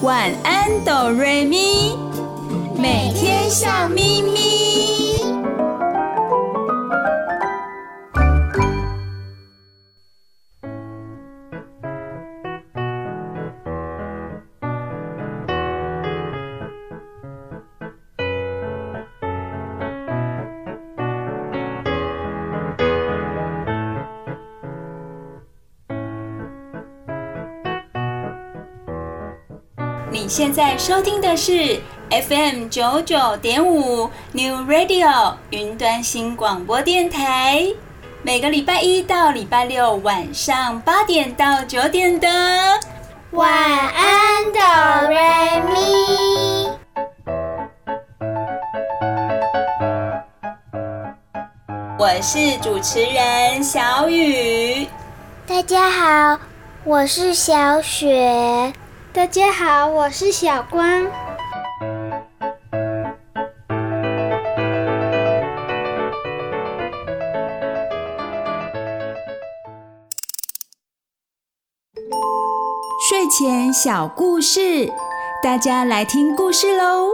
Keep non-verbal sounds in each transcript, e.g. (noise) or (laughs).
晚安，哆瑞咪，每天笑眯眯。你现在收听的是 FM 九九点五 New Radio 云端新广播电台，每个礼拜一到礼拜六晚上八点到九点的晚安哆瑞咪。我是主持人小雨。大家好，我是小雪。大家好，我是小光。睡前小故事，大家来听故事喽。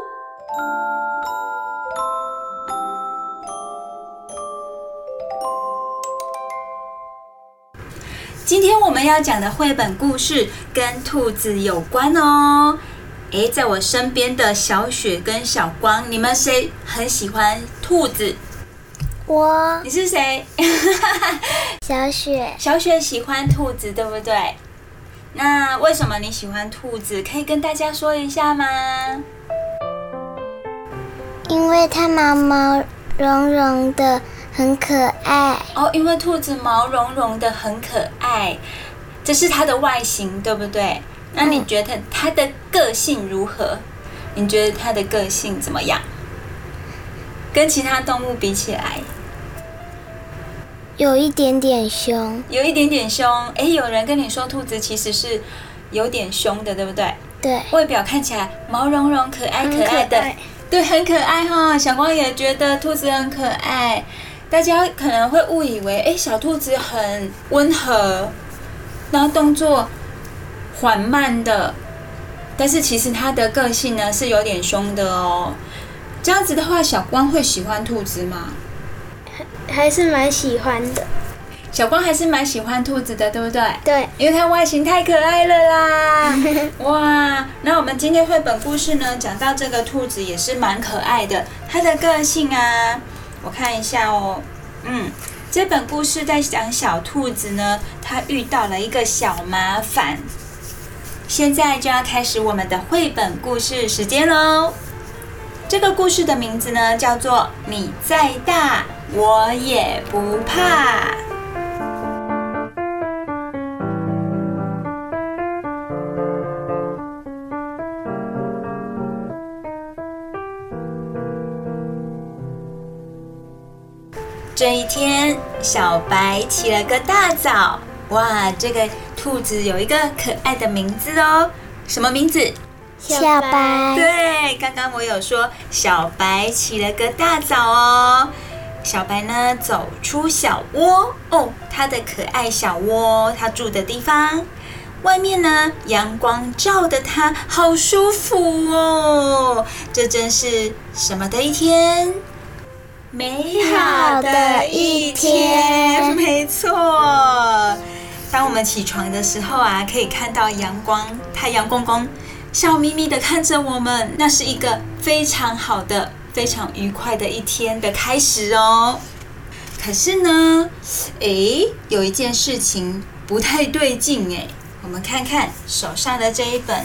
今天我们要讲的绘本故事跟兔子有关哦。诶，在我身边的小雪跟小光，你们谁很喜欢兔子？我。你是谁？(laughs) 小雪。小雪喜欢兔子，对不对？那为什么你喜欢兔子？可以跟大家说一下吗？因为它毛毛茸茸的。很可爱哦，因为兔子毛茸茸的很可爱，这是它的外形，对不对？那你觉得它的个性如何？你觉得它的个性怎么样？跟其他动物比起来，有一点点凶，有一点点凶。哎，有人跟你说兔子其实是有点凶的，对不对？对。外表看起来毛茸茸、可爱可爱的，爱对，很可爱哈、哦。小光也觉得兔子很可爱。大家可能会误以为，哎，小兔子很温和，然后动作缓慢的，但是其实它的个性呢是有点凶的哦。这样子的话，小光会喜欢兔子吗？还是蛮喜欢的。小光还是蛮喜欢兔子的，对不对？对，因为它外形太可爱了啦！(laughs) 哇，那我们今天绘本故事呢，讲到这个兔子也是蛮可爱的，它的个性啊。我看一下哦，嗯，这本故事在讲小兔子呢，它遇到了一个小麻烦。现在就要开始我们的绘本故事时间喽。这个故事的名字呢，叫做《你再大，我也不怕》。这一天，小白起了个大早。哇，这个兔子有一个可爱的名字哦，什么名字？小白。对，刚刚我有说小白起了个大早哦。小白呢，走出小窝哦，它的可爱小窝，它住的地方，外面呢，阳光照的它好舒服哦。这真是什么的一天？美好的一天，没错。当我们起床的时候啊，可以看到阳光，太阳公公笑眯眯的看着我们，那是一个非常好的、非常愉快的一天的开始哦。可是呢，诶，有一件事情不太对劲诶，我们看看手上的这一本。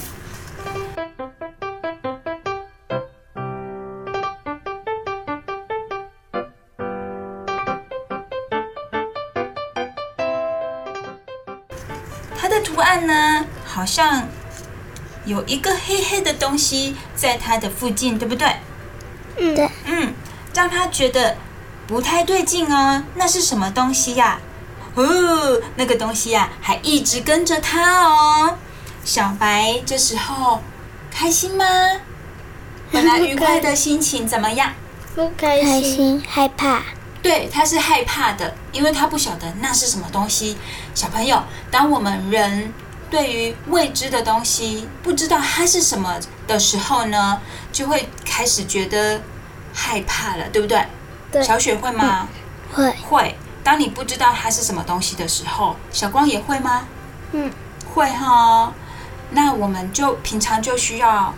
它的图案呢，好像有一个黑黑的东西在它的附近，对不对？嗯，对。嗯，让他觉得不太对劲哦。那是什么东西呀？哦，那个东西呀，还一直跟着他哦。小白这时候开心吗？(laughs) 本来愉快的心情怎么样？不，开心，害怕。对，他是害怕的，因为他不晓得那是什么东西。小朋友，当我们人对于未知的东西不知道它是什么的时候呢，就会开始觉得害怕了，对不对？对。小雪会吗？会会。当你不知道它是什么东西的时候，小光也会吗？嗯，会哈。那我们就平常就需要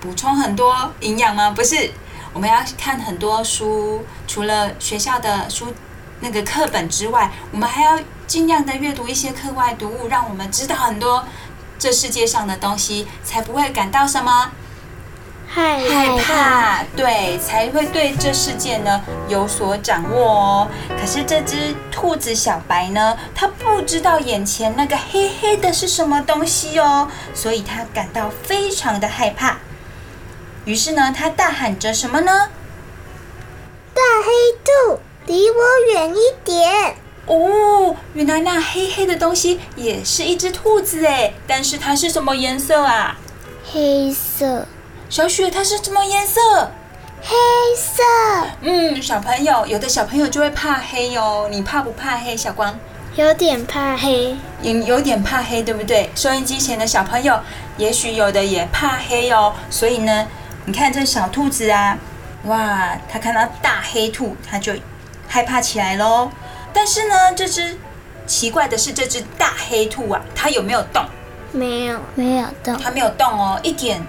补充很多营养吗？不是，我们要看很多书，除了学校的书那个课本之外，我们还要尽量的阅读一些课外读物，让我们知道很多这世界上的东西，才不会感到什么害害怕，对，才会对这世界呢有所掌握哦。可是这只兔子小白呢，它不知道眼前那个黑黑的是什么东西哦，所以它感到非常的害怕。于是呢，他大喊着什么呢？大黑兔，离我远一点！哦，原来那黑黑的东西也是一只兔子诶，但是它是什么颜色啊？黑色。小雪，它是什么颜色？黑色。嗯，小朋友，有的小朋友就会怕黑哟。你怕不怕黑？小光？有点怕黑。有有点怕黑，对不对？收音机前的小朋友，也许有的也怕黑哦。所以呢，你看这小兔子啊，哇，它看到大黑兔，它就害怕起来喽。但是呢，这只奇怪的是，这只大黑兔啊，它有没有动？没有，没有动。它没有动哦，一点。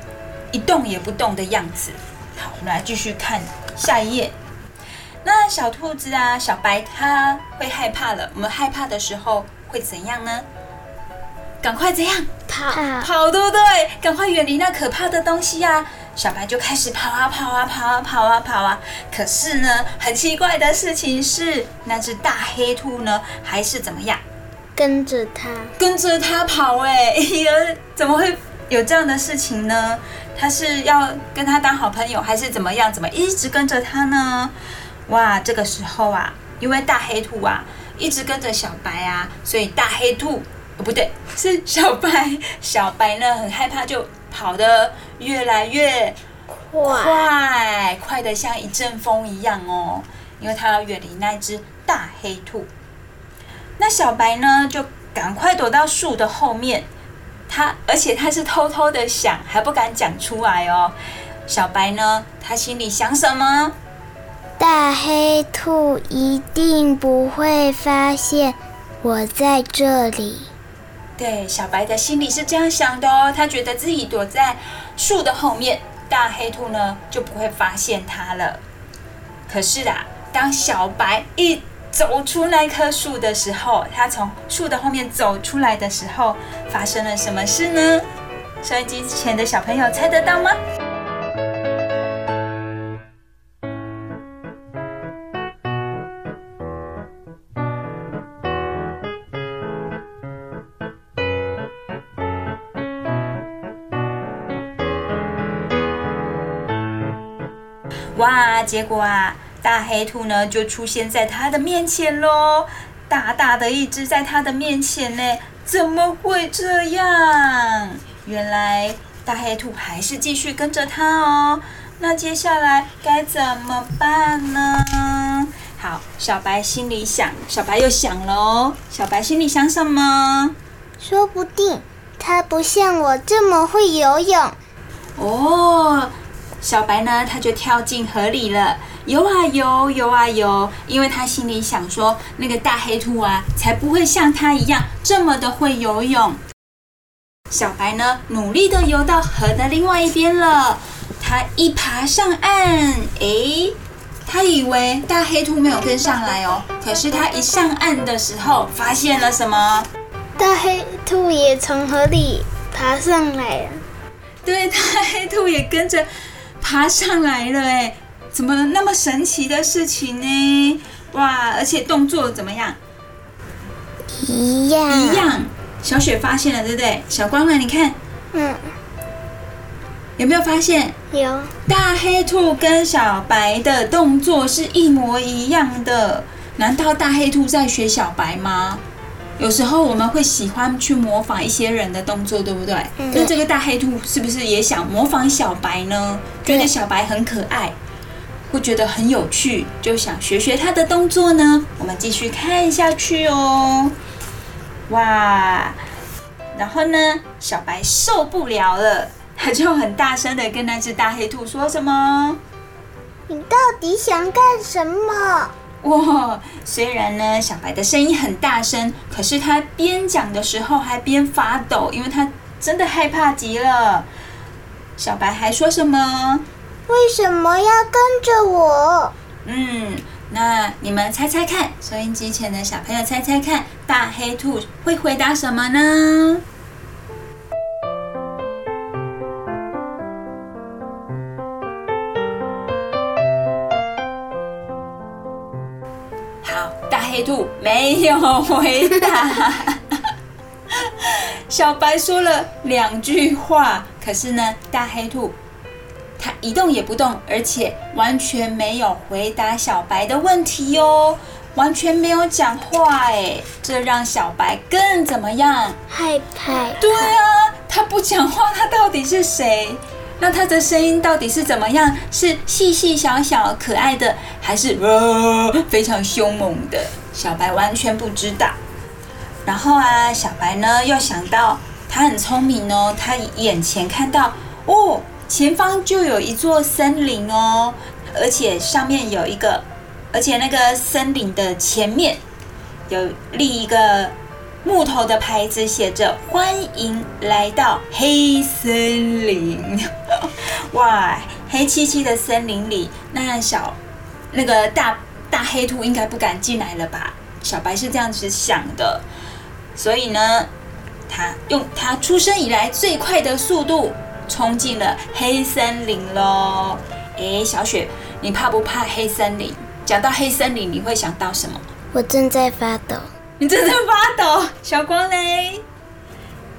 一动也不动的样子。好，我们来继续看下一页。那小兔子啊，小白，它会害怕了。我们害怕的时候会怎样呢？赶快怎样？跑跑，对不对？赶快远离那可怕的东西呀！小白就开始跑啊跑啊跑啊跑啊跑啊。可是呢，很奇怪的事情是，那只大黑兔呢，还是怎么样？跟着他，跟着他跑。哎，怎么会有这样的事情呢？他是要跟他当好朋友，还是怎么样？怎么一直跟着他呢？哇，这个时候啊，因为大黑兔啊一直跟着小白啊，所以大黑兔哦不对，是小白。小白呢很害怕，就跑得越来越快，快的像一阵风一样哦。因为他要远离那只大黑兔。那小白呢就赶快躲到树的后面。他而且他是偷偷的想，还不敢讲出来哦。小白呢，他心里想什么？大黑兔一定不会发现我在这里。对，小白的心里是这样想的哦。他觉得自己躲在树的后面，大黑兔呢就不会发现他了。可是啊，当小白一走出那棵树的时候，他从树的后面走出来的时候，发生了什么事呢？收音机前的小朋友猜得到吗？哇，结果啊！大黑兔呢，就出现在他的面前喽，大大的一只在他的面前呢，怎么会这样？原来大黑兔还是继续跟着他哦。那接下来该怎么办呢？好，小白心里想，小白又想了哦。小白心里想什么？说不定他不像我这么会游泳。哦，小白呢，他就跳进河里了。游啊游，游啊游，因为他心里想说，那个大黑兔啊，才不会像他一样这么的会游泳。小白呢，努力的游到河的另外一边了。他一爬上岸，诶，他以为大黑兔没有跟上来哦。可是他一上岸的时候，发现了什么？大黑兔也从河里爬上来了。对，大黑兔也跟着爬上来了，哎。怎么那么神奇的事情呢？哇！而且动作怎么样？一样。一样。小雪发现了，对不对？小光呢？你看。嗯。有没有发现？有。大黑兔跟小白的动作是一模一样的。难道大黑兔在学小白吗？有时候我们会喜欢去模仿一些人的动作，对不对？嗯。那这个大黑兔是不是也想模仿小白呢？觉得小白很可爱。会觉得很有趣，就想学学他的动作呢。我们继续看下去哦。哇，然后呢，小白受不了了，他就很大声的跟那只大黑兔说什么：“你到底想干什么？”哇，虽然呢，小白的声音很大声，可是他边讲的时候还边发抖，因为他真的害怕极了。小白还说什么？为什么要跟着我？嗯，那你们猜猜看，收音机前的小朋友猜猜看，大黑兔会回答什么呢？黑兔没有回答。小白说了两句话，可是呢，大黑兔。它一动也不动，而且完全没有回答小白的问题哟，完全没有讲话哎，这让小白更怎么样？害怕。对啊，他不讲话，他到底是谁？那它的声音到底是怎么样？是细细小小可爱的，还是呃非常凶猛的？小白完全不知道。然后啊，小白呢又想到他很聪明哦，他眼前看到哦。前方就有一座森林哦，而且上面有一个，而且那个森林的前面有立一个木头的牌子，写着“欢迎来到黑森林”。(laughs) 哇，黑漆漆的森林里，那小那个大大黑兔应该不敢进来了吧？小白是这样子想的，所以呢，他用他出生以来最快的速度。冲进了黑森林喽！诶，小雪，你怕不怕黑森林？讲到黑森林，你会想到什么？我正在发抖。你正在发抖，小光嘞？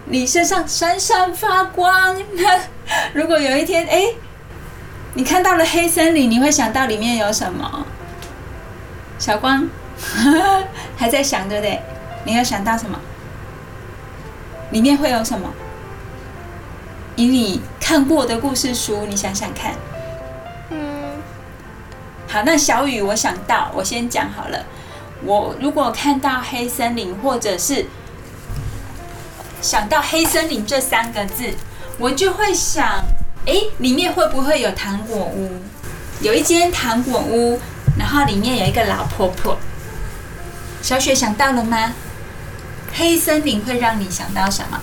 你身上闪闪发光。那 (laughs) 如果有一天，哎，你看到了黑森林，你会想到里面有什么？小光 (laughs) 还在想，对不对？你要想到什么？里面会有什么？以你看过的故事书，你想想看。嗯，好，那小雨，我想到，我先讲好了。我如果看到黑森林，或者是想到黑森林这三个字，我就会想，哎，里面会不会有糖果屋？有一间糖果屋，然后里面有一个老婆婆。小雪想到了吗？黑森林会让你想到什么？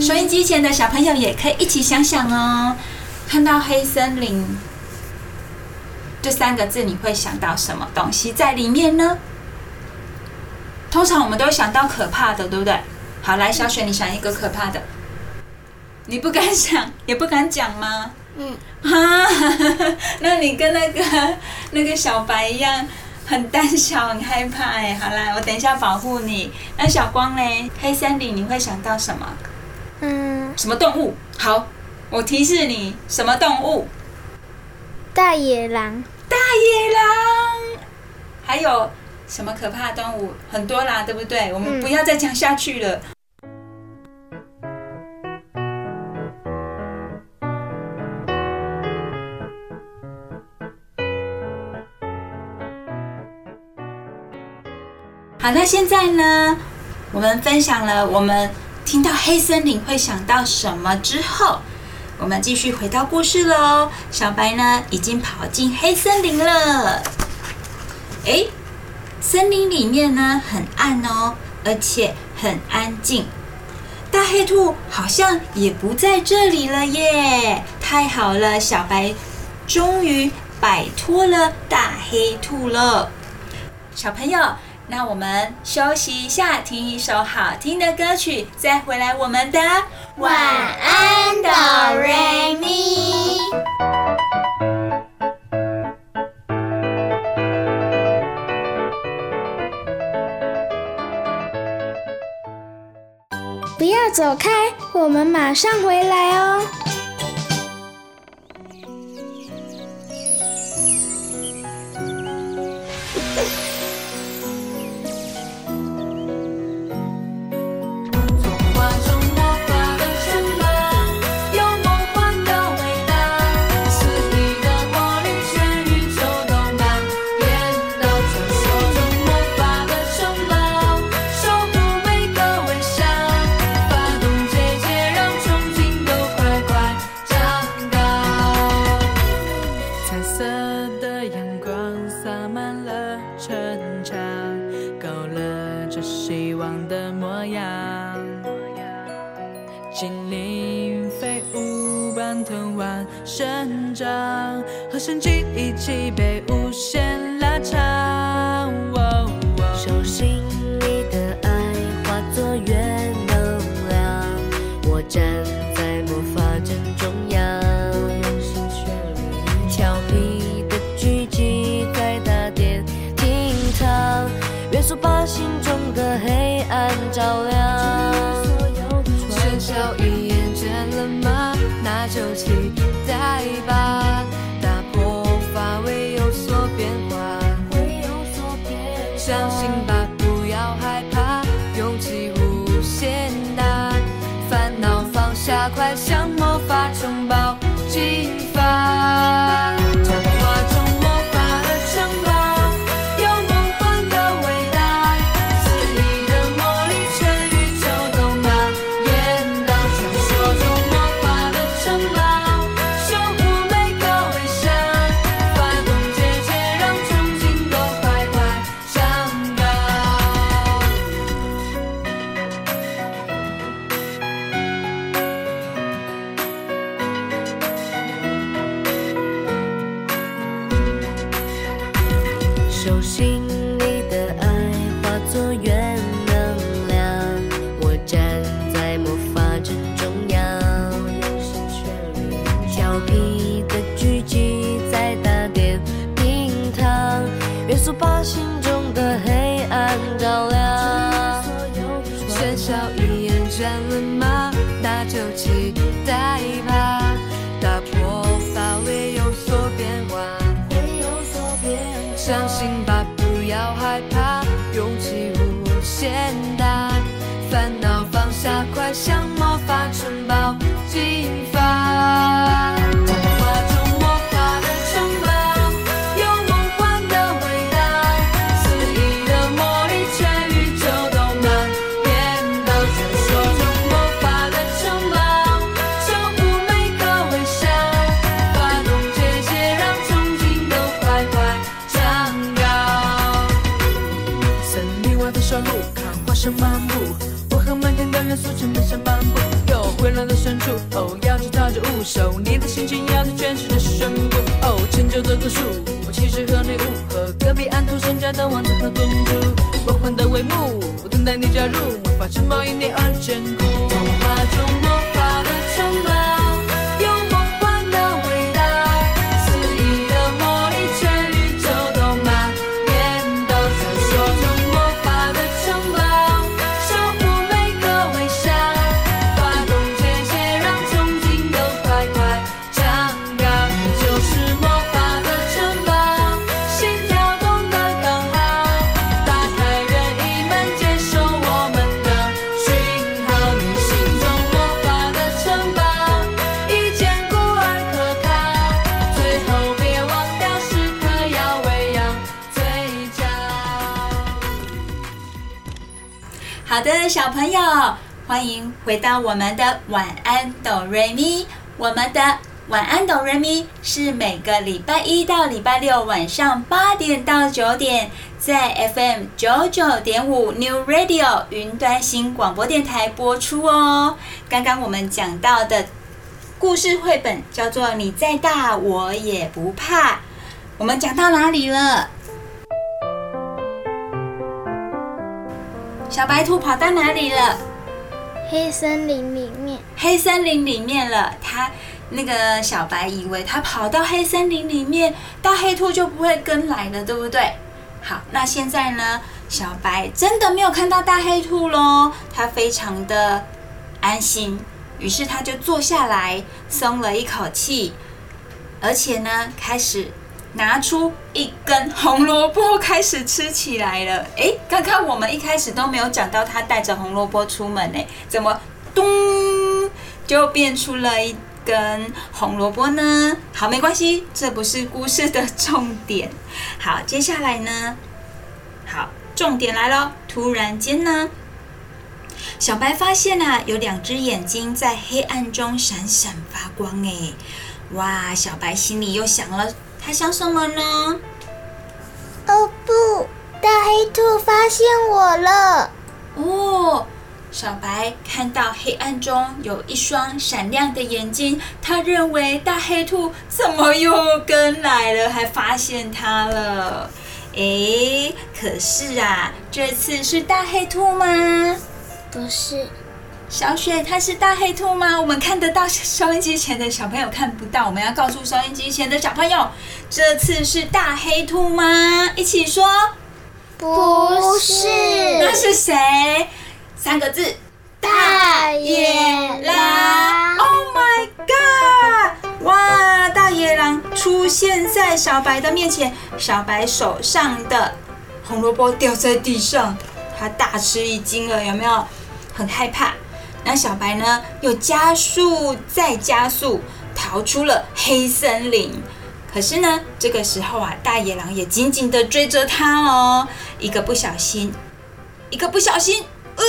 收音机前的小朋友也可以一起想想哦。看到黑森林这三个字，你会想到什么东西在里面呢？通常我们都想到可怕的，对不对？好，来，小雪，你想一个可怕的。你不敢想，也不敢讲吗？嗯。哈，(laughs) 那你跟那个那个小白一样，很胆小，很害怕哎。好啦，我等一下保护你。那小光嘞？黑森林你会想到什么？嗯，什么动物？好，我提示你，什么动物？大野狼。大野狼。还有什么可怕的动物？很多啦，对不对？我们不要再讲下去了。好，那现在呢？我们分享了我们。听到黑森林会想到什么？之后，我们继续回到故事喽。小白呢，已经跑进黑森林了。诶，森林里面呢很暗哦，而且很安静。大黑兔好像也不在这里了耶！太好了，小白终于摆脱了大黑兔了。小朋友。那我们休息一下，听一首好听的歌曲，再回来我们的晚安，哆瑞咪。不要走开，我们马上回来哦。早已厌，倦了吗？那就期待吧。回到我们的晚安哆瑞咪。我们的晚安哆瑞咪是每个礼拜一到礼拜六晚上八点到九点，在 FM 九九点五 New Radio 云端新广播电台播出哦。刚刚我们讲到的故事绘本叫做《你再大我也不怕》，我们讲到哪里了？小白兔跑到哪里了？黑森林里面。黑森林里面了。他那个小白以为他跑到黑森林里面，大黑兔就不会跟来了，对不对？好，那现在呢？小白真的没有看到大黑兔喽，他非常的安心，于是他就坐下来，松了一口气，而且呢，开始。拿出一根红萝卜，开始吃起来了。诶，刚刚我们一开始都没有讲到他带着红萝卜出门呢，怎么咚就变出了一根红萝卜呢？好，没关系，这不是故事的重点。好，接下来呢？好，重点来喽。突然间呢，小白发现啊，有两只眼睛在黑暗中闪闪发光。诶，哇！小白心里又想了。他想什么呢？哦不，大黑兔发现我了！哦，小白看到黑暗中有一双闪亮的眼睛，他认为大黑兔怎么又跟来了，还发现他了。诶，可是啊，这次是大黑兔吗？不是。小雪，它是大黑兔吗？我们看得到，收音机前的小朋友看不到。我们要告诉收音机前的小朋友，这次是大黑兔吗？一起说，不是。那是谁？三个字，大野狼。Oh my god！哇，大野狼出现在小白的面前，小白手上的红萝卜掉在地上，他大吃一惊了，有没有？很害怕。那小白呢，又加速再加速，逃出了黑森林。可是呢，这个时候啊，大野狼也紧紧地追着他哦。一个不小心，一个不小心，呃，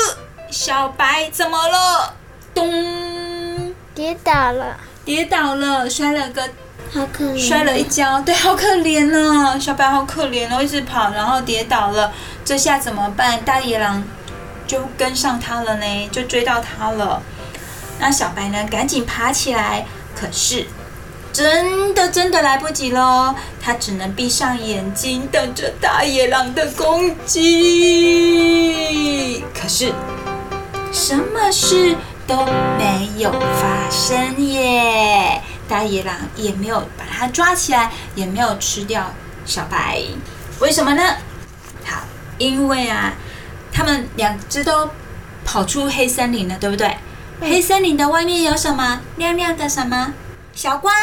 小白怎么了？咚，跌倒了，跌倒了，摔了个，好可怜，摔了一跤，对，好可怜哦，小白好可怜哦，一直跑，然后跌倒了，这下怎么办？大野狼。就跟上他了呢，就追到他了。那小白呢，赶紧爬起来，可是真的真的来不及喽，他只能闭上眼睛，等着大野狼的攻击。可是什么事都没有发生耶，大野狼也没有把他抓起来，也没有吃掉小白。为什么呢？好，因为啊。他们两只都跑出黑森林了，对不对？嗯、黑森林的外面有什么？亮亮的什么？小光，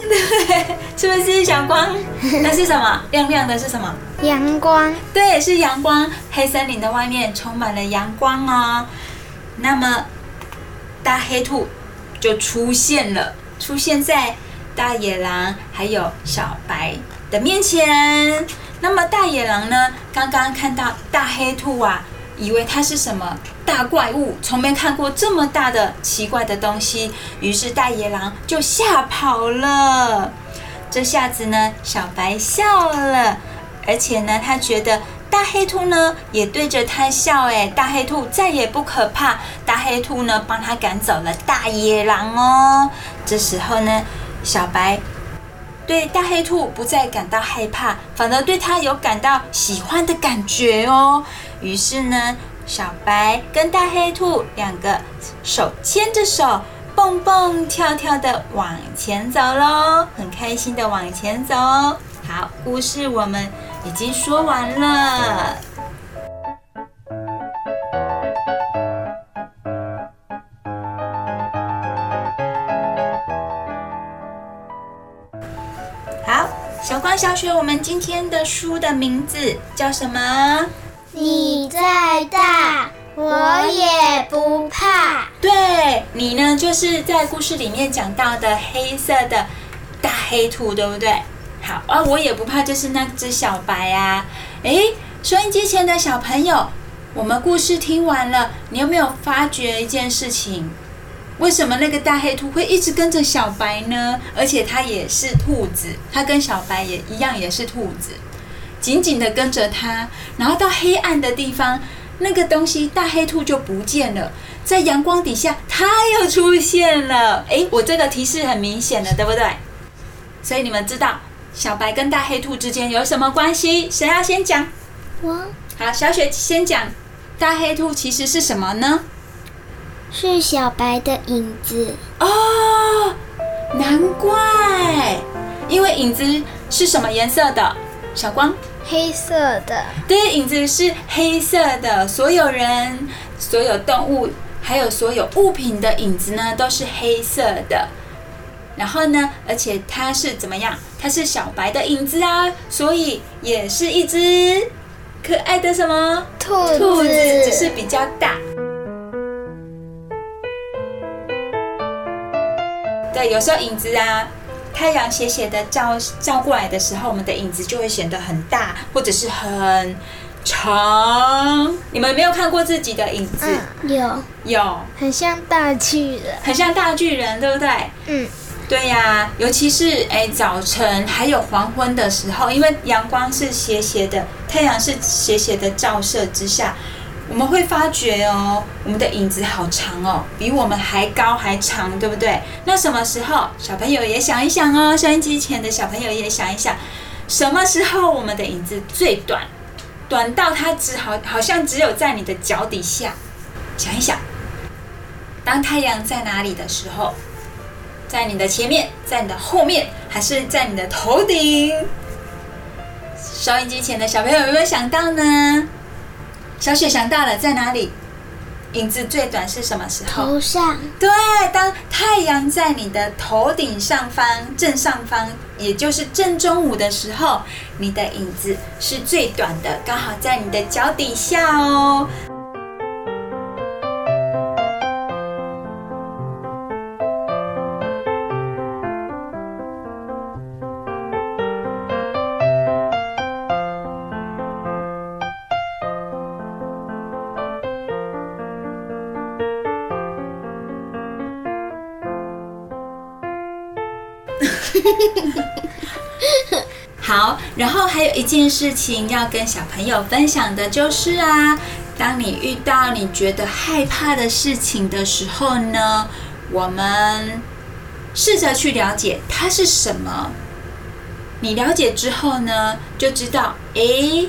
对不对？是不是小光？(laughs) 那是什么？亮亮的是什么？阳光。对，是阳光。黑森林的外面充满了阳光哦。那么，大黑兔就出现了，出现在大野狼还有小白的面前。那么大野狼呢？刚刚看到大黑兔啊，以为它是什么大怪物，从没看过这么大的奇怪的东西，于是大野狼就吓跑了。这下子呢，小白笑了，而且呢，他觉得大黑兔呢也对着他笑，哎，大黑兔再也不可怕。大黑兔呢，帮他赶走了大野狼哦。这时候呢，小白。对大黑兔不再感到害怕，反而对它有感到喜欢的感觉哦。于是呢，小白跟大黑兔两个手牵着手，蹦蹦跳跳的往前走喽，很开心的往前走哦。好，故事我们已经说完了。小光、小雪，我们今天的书的名字叫什么？你再大，我也不怕。对，你呢，就是在故事里面讲到的黑色的大黑兔，对不对？好啊，我也不怕，就是那只小白啊。诶，收音机前的小朋友，我们故事听完了，你有没有发觉一件事情？为什么那个大黑兔会一直跟着小白呢？而且它也是兔子，它跟小白也一样，也是兔子，紧紧的跟着它。然后到黑暗的地方，那个东西大黑兔就不见了，在阳光底下，它又出现了。诶，我这个提示很明显了，对不对？所以你们知道小白跟大黑兔之间有什么关系？谁要先讲？我。好，小雪先讲。大黑兔其实是什么呢？是小白的影子哦，难怪，因为影子是什么颜色的？小光，黑色的。对，影子是黑色的。所有人、所有动物，还有所有物品的影子呢，都是黑色的。然后呢，而且它是怎么样？它是小白的影子啊，所以也是一只可爱的什么兔子？兔子只是比较大。对，有时候影子啊，太阳斜斜的照照过来的时候，我们的影子就会显得很大，或者是很长。你们有没有看过自己的影子？嗯、有，有，很像大巨人，很像大巨人，对不对？嗯，对呀、啊，尤其是哎早晨还有黄昏的时候，因为阳光是斜斜的，太阳是斜斜的照射之下。我们会发觉哦，我们的影子好长哦，比我们还高还长，对不对？那什么时候，小朋友也想一想哦，收音机前的小朋友也想一想，什么时候我们的影子最短，短到它只好好像只有在你的脚底下。想一想，当太阳在哪里的时候，在你的前面，在你的后面，还是在你的头顶？收音机前的小朋友有没有想到呢？小雪想到了，在哪里？影子最短是什么时候？头上。对，当太阳在你的头顶上方正上方，也就是正中午的时候，你的影子是最短的，刚好在你的脚底下哦。(laughs) 好，然后还有一件事情要跟小朋友分享的就是啊，当你遇到你觉得害怕的事情的时候呢，我们试着去了解它是什么。你了解之后呢，就知道，诶，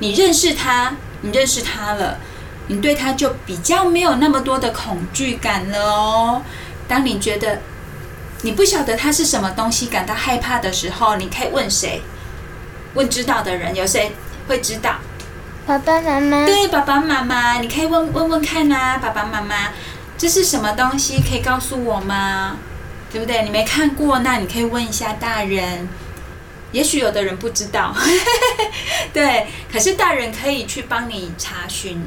你认识它，你认识它了，你对它就比较没有那么多的恐惧感了哦。当你觉得你不晓得它是什么东西，感到害怕的时候，你可以问谁？问知道的人，有谁会知道？爸爸妈妈。对，爸爸妈妈，你可以问问问看啊，爸爸妈妈，这是什么东西？可以告诉我吗？对不对？你没看过，那你可以问一下大人。也许有的人不知道，(laughs) 对，可是大人可以去帮你查询，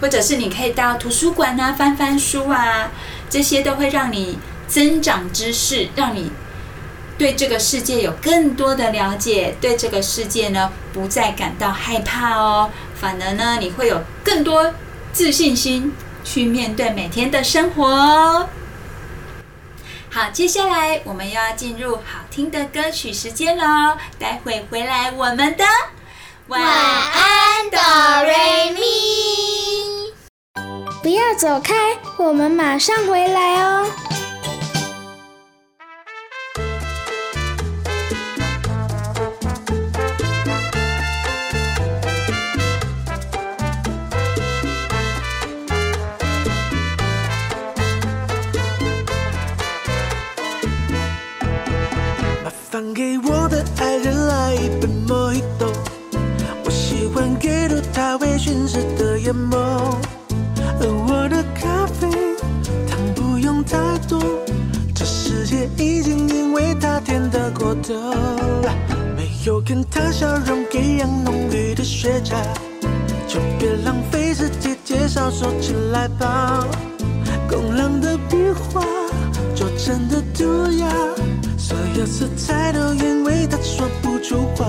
或者是你可以到图书馆啊，翻翻书啊，这些都会让你。增长知识，让你对这个世界有更多的了解，对这个世界呢不再感到害怕哦，反而呢你会有更多自信心去面对每天的生活。好，接下来我们又要进入好听的歌曲时间喽，待会回来我们的晚安哆瑞咪，不要走开，我们马上回来哦。放给我的爱人来一杯莫吉托，我喜欢给入他微醺时的眼眸，而我的咖啡糖不用太多，这世界已经因为他甜得过头，没有跟他笑容一样浓郁的雪茄，就别浪费时间介绍，说起来吧，工郎的笔画色彩都因为他说不出话，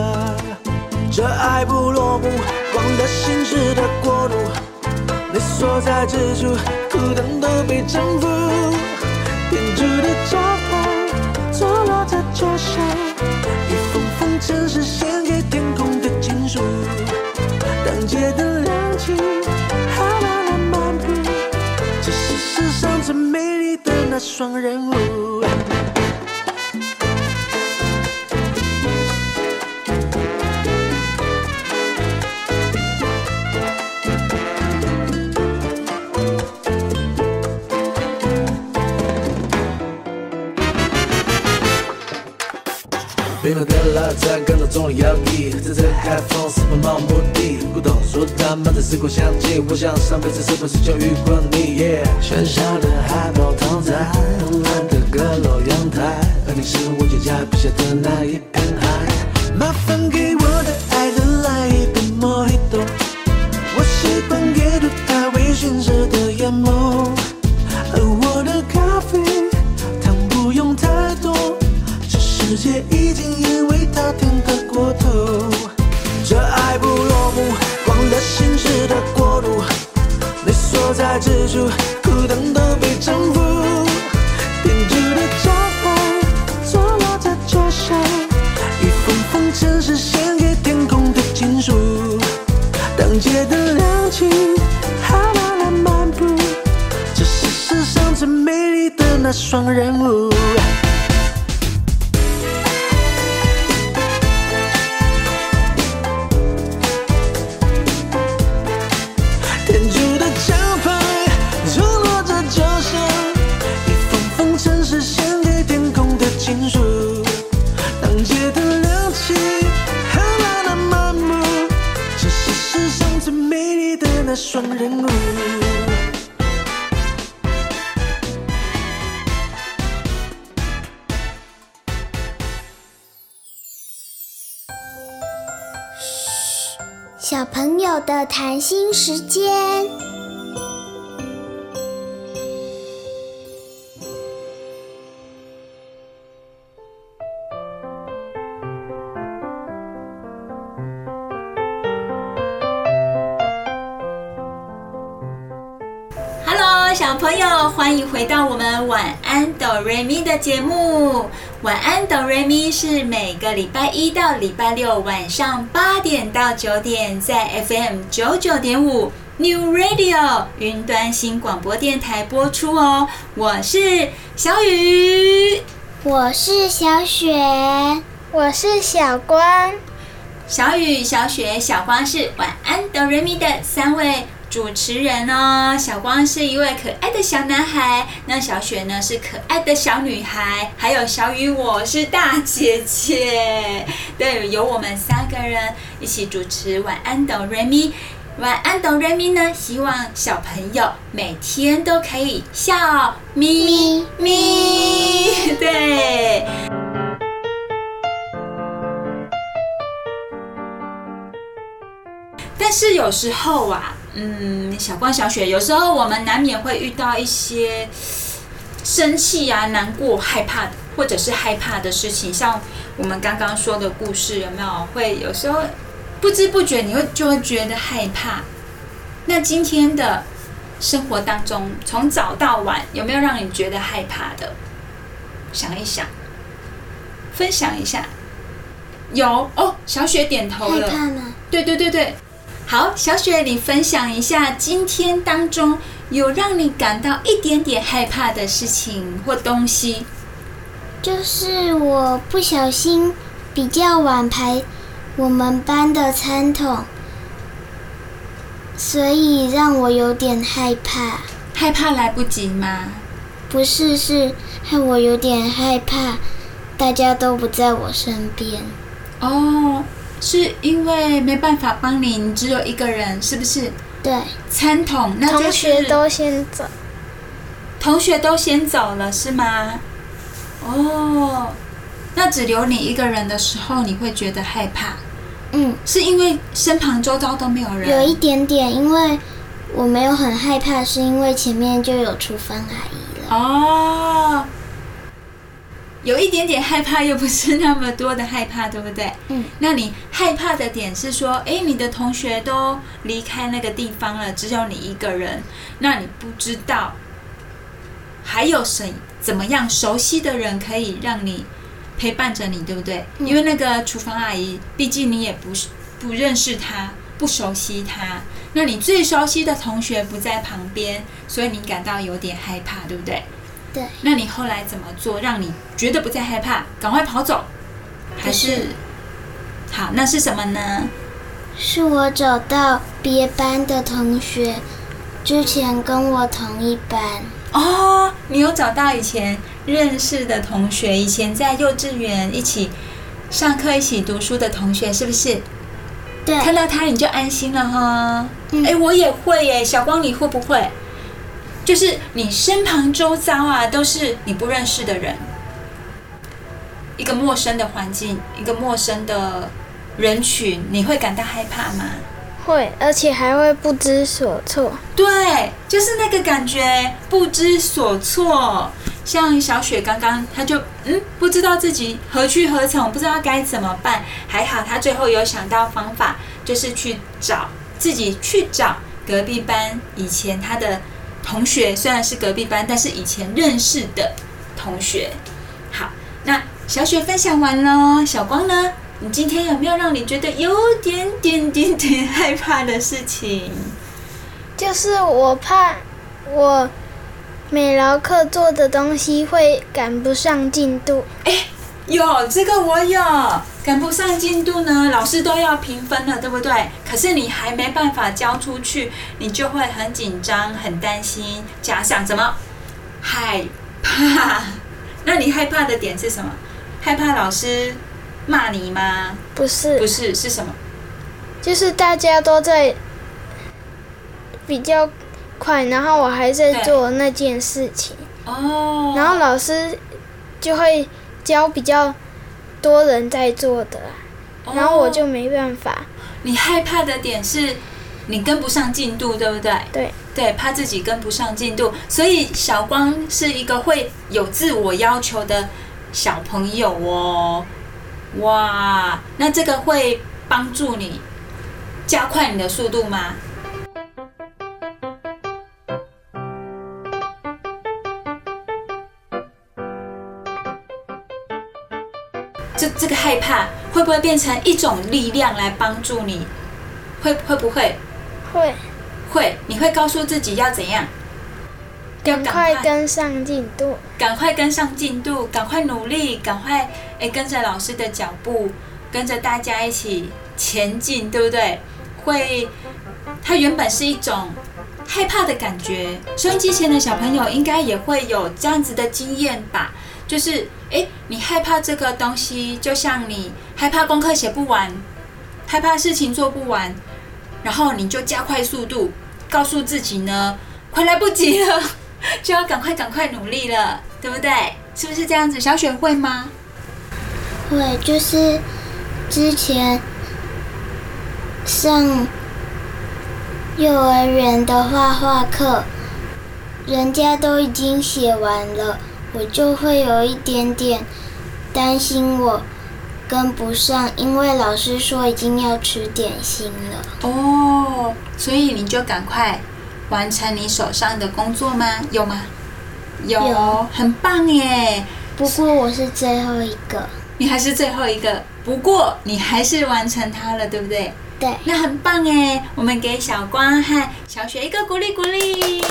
这爱不落幕，光的心事的国度，你所在之处，孤单都被征服。编织的招牌，坐落在脚下，一封封城市献给天空的情书。当街灯亮起，还浪漫步，这是世上最美丽的那双人舞。的拉萨感到重力摇曳，在这海风是奔跑目的。古董说他们的时光相近，我想上辈子是不是就遇过你喧嚣的海报躺在慵懒的阁楼阳台，而你是我脚下笔下的那一片海。麻烦给我的爱人来一杯莫吉托，我喜欢阅读他微醺时的眼眸，而我的咖啡糖不用太多，这世界已哆瑞咪的节目。晚安哆瑞咪是每个礼拜一到礼拜六晚上八点到九点，在 FM 九九点五 New Radio 云端新广播电台播出哦。我是小雨，我是小雪，我是小光。小雨、小雪、小光是晚安哆瑞咪的三位。主持人哦，小光是一位可爱的小男孩，那小雪呢是可爱的小女孩，还有小雨，我是大姐姐。对，由我们三个人一起主持晚安哆瑞咪。晚安哆瑞咪呢，希望小朋友每天都可以笑咪咪。对。但是有时候啊。嗯，小光、小雪，有时候我们难免会遇到一些生气啊、难过、害怕，或者是害怕的事情。像我们刚刚说的故事，有没有？会有时候不知不觉，你会就会觉得害怕。那今天的生活当中，从早到晚，有没有让你觉得害怕的？想一想，分享一下。有哦，小雪点头了。害怕吗？对对对对。好，小雪，你分享一下今天当中有让你感到一点点害怕的事情或东西。就是我不小心比较晚排我们班的餐桶，所以让我有点害怕。害怕来不及吗？不是，是害我有点害怕，大家都不在我身边。哦。是因为没办法帮你，你只有一个人，是不是？对。餐桶，那就是、同学都先走。同学都先走了，是吗？哦，那只留你一个人的时候，你会觉得害怕？嗯。是因为身旁周遭都没有人？有一点点，因为我没有很害怕，是因为前面就有厨房阿姨了。哦。有一点点害怕，又不是那么多的害怕，对不对？嗯。那你害怕的点是说，哎，你的同学都离开那个地方了，只有你一个人，那你不知道还有谁怎么样熟悉的人可以让你陪伴着你，对不对？嗯。因为那个厨房阿姨，毕竟你也不是不认识她，不熟悉她。那你最熟悉的同学不在旁边，所以你感到有点害怕，对不对？对，那你后来怎么做，让你觉得不再害怕，赶快跑走？还是，好？那是什么呢？是我找到别班的同学，之前跟我同一班。哦，你有找到以前认识的同学，以前在幼稚园一起上课、一起读书的同学，是不是？对，看到他你就安心了哈。哎、嗯欸，我也会耶，小光你会不会？就是你身旁周遭啊，都是你不认识的人，一个陌生的环境，一个陌生的人群，你会感到害怕吗？会，而且还会不知所措。对，就是那个感觉，不知所措。像小雪刚刚，她就嗯，不知道自己何去何从，不知道该怎么办。还好她最后有想到方法，就是去找自己去找隔壁班以前她的。同学虽然是隔壁班，但是以前认识的同学。好，那小雪分享完了，小光呢？你今天有没有让你觉得有点点点点害怕的事情？就是我怕我美劳课做的东西会赶不上进度。哎，有这个我有，赶不上进度呢，老师都要评分了，对不对？可是你还没办法交出去，你就会很紧张、很担心，加上什么害怕？(laughs) 那你害怕的点是什么？害怕老师骂你吗？不是，不是，是什么？就是大家都在比较快，然后我还在做那件事情。哦。然后老师就会教比较多人在做的，然后我就没办法。你害怕的点是，你跟不上进度，对不对？对。对，怕自己跟不上进度，所以小光是一个会有自我要求的小朋友哦。哇，那这个会帮助你加快你的速度吗？这这个害怕会不会变成一种力量来帮助你？会会不会？会。会，你会告诉自己要怎样？赶快跟上进度。赶快跟上进度，赶快努力，赶快诶跟着老师的脚步，跟着大家一起前进，对不对？会，它原本是一种害怕的感觉。收音机前的小朋友应该也会有这样子的经验吧？就是诶，你害怕这个东西，就像你害怕功课写不完，害怕事情做不完。然后你就加快速度，告诉自己呢，快来不及了，(laughs) 就要赶快赶快努力了，对不对？是不是这样子？小雪会吗？会，就是之前上幼儿园的画画课，人家都已经写完了，我就会有一点点担心我。跟不上，因为老师说已经要吃点心了。哦，所以你就赶快完成你手上的工作吗？有吗？有，有很棒耶！不过我是最后一个。你还是最后一个，不过你还是完成它了，对不对？对。那很棒耶！我们给小光和小雪一个鼓励鼓励。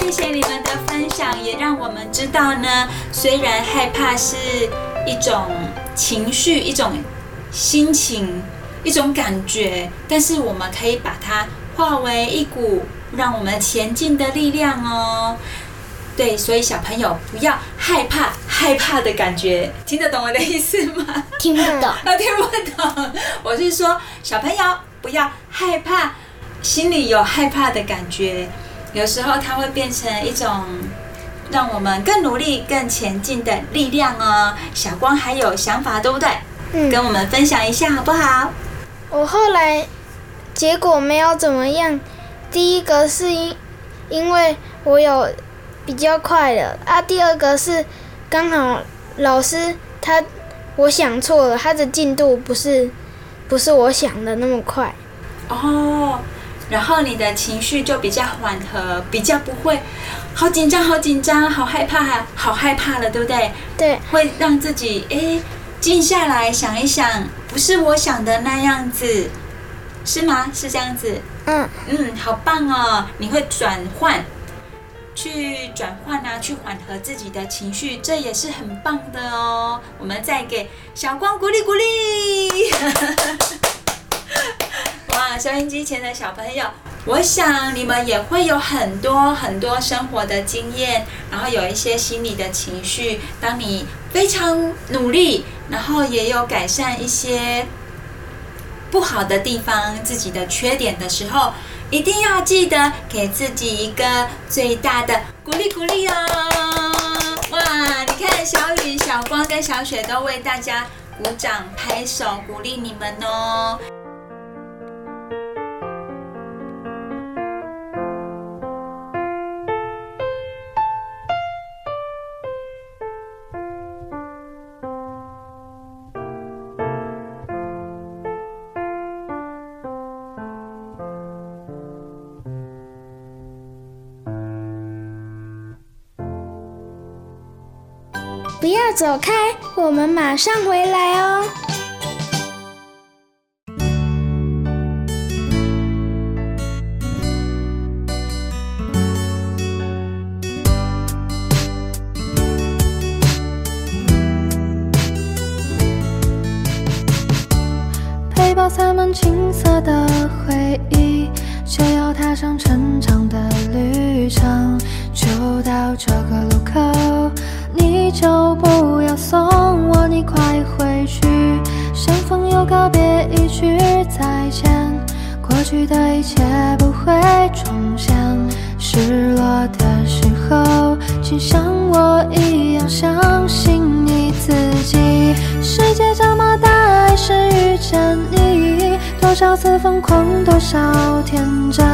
谢谢你们的分享，也让我们知道呢，虽然害怕是一种。情绪，一种心情，一种感觉，但是我们可以把它化为一股让我们前进的力量哦。对，所以小朋友不要害怕害怕的感觉，听得懂我的意思吗？听不懂。(laughs) 啊，听不懂。我是说，小朋友不要害怕，心里有害怕的感觉，有时候它会变成一种。让我们更努力、更前进的力量哦。小光还有想法，对不对？嗯，跟我们分享一下好不好？我后来结果没有怎么样。第一个是因因为我有比较快的啊，第二个是刚好老师他我想错了，他的进度不是不是我想的那么快。哦。然后你的情绪就比较缓和，比较不会好紧张、好紧张、好害怕、好害怕了，对不对？对，会让自己诶静下来想一想，不是我想的那样子，是吗？是这样子。嗯嗯，好棒哦！你会转换，去转换啊，去缓和自己的情绪，这也是很棒的哦。我们再给小光鼓励鼓励。哇，收音机前的小朋友，我想你们也会有很多很多生活的经验，然后有一些心理的情绪。当你非常努力，然后也有改善一些不好的地方、自己的缺点的时候，一定要记得给自己一个最大的鼓励鼓励哦！哇，你看小雨、小光跟小雪都为大家鼓掌、拍手，鼓励你们哦！走开，我们马上回来哦。背包塞满青涩的回忆，就要踏上成长的旅程，就到这个路口。就不要送我，你快回去。相逢又告别，一句再见，过去的一切不会重现。失落的时候，请像我一样相信你自己。世界这么大，还是遇见你，多少次疯狂，多少天真，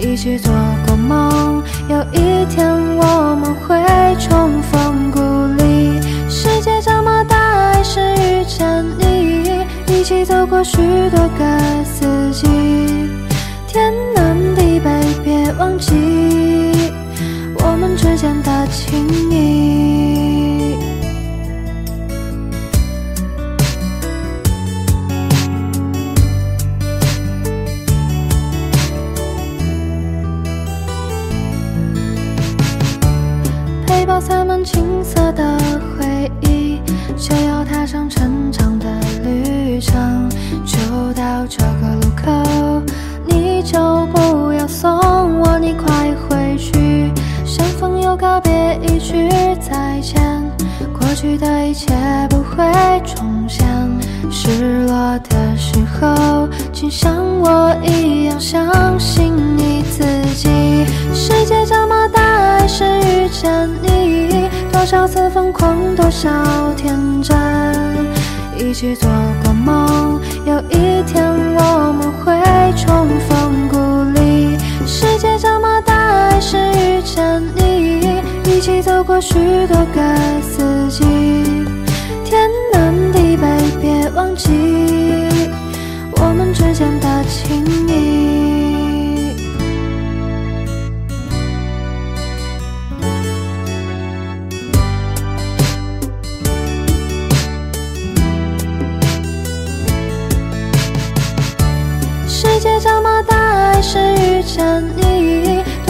一起做过梦，有一天我们会重逢故里。世界这么大，还是遇见你，一起走过许多个四季，天南地北，别忘记我们之间的情谊。去的一切不会重现。失落的时候，请像我一样相信你自己。世界这么大，还是遇见你，多少次疯狂，多少天真，一起做过梦，有一天我们会重逢故里。世界这么大，还是遇见你，一起走过许多个四季，天南地北，别忘记我们之间的情谊。世界这么大，还是遇见你，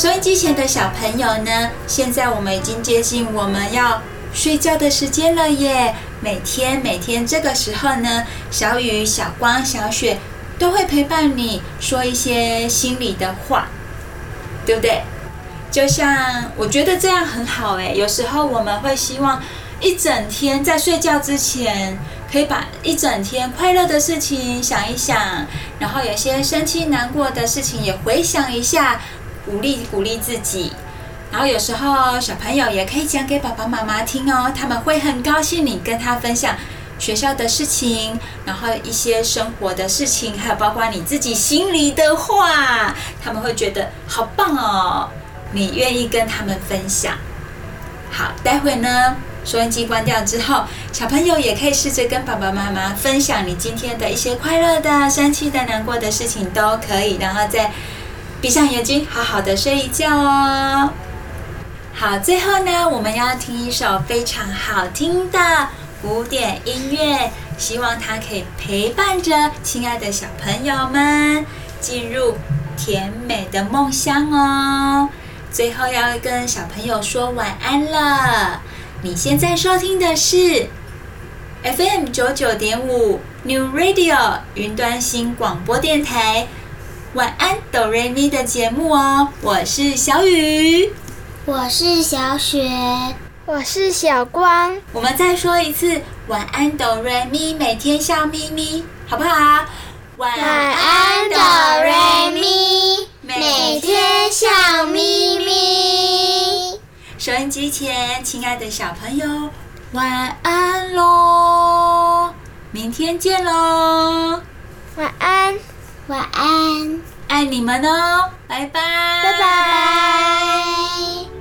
收音机前的小朋友呢，现在我们已经接近我们要睡觉的时间了耶。每天每天这个时候呢，小雨、小光、小雪都会陪伴你说一些心里的话，对不对？就像我觉得这样很好诶。有时候我们会希望一整天在睡觉之前，可以把一整天快乐的事情想一想，然后有些生气难过的事情也回想一下。鼓励鼓励自己，然后有时候小朋友也可以讲给爸爸妈妈听哦，他们会很高兴你跟他分享学校的事情，然后一些生活的事情，还有包括你自己心里的话，他们会觉得好棒哦，你愿意跟他们分享。好，待会呢，收音机关掉之后，小朋友也可以试着跟爸爸妈妈分享你今天的一些快乐的、生气的、难过的事情都可以，然后再。闭上眼睛，好好的睡一觉哦。好，最后呢，我们要听一首非常好听的古典音乐，希望它可以陪伴着亲爱的小朋友们进入甜美的梦乡哦。最后要跟小朋友说晚安了。你现在收听的是 FM 九九点五 New Radio 云端新广播电台。晚安，哆瑞咪的节目哦，我是小雨，我是小雪，我是小光。我们再说一次，晚安，哆瑞咪，每天笑眯眯，好不好？晚安，哆瑞咪，每天笑眯眯。收音机前，亲爱的小朋友，晚安喽！明天见喽！晚安。晚安，爱你们哦，拜拜，拜拜。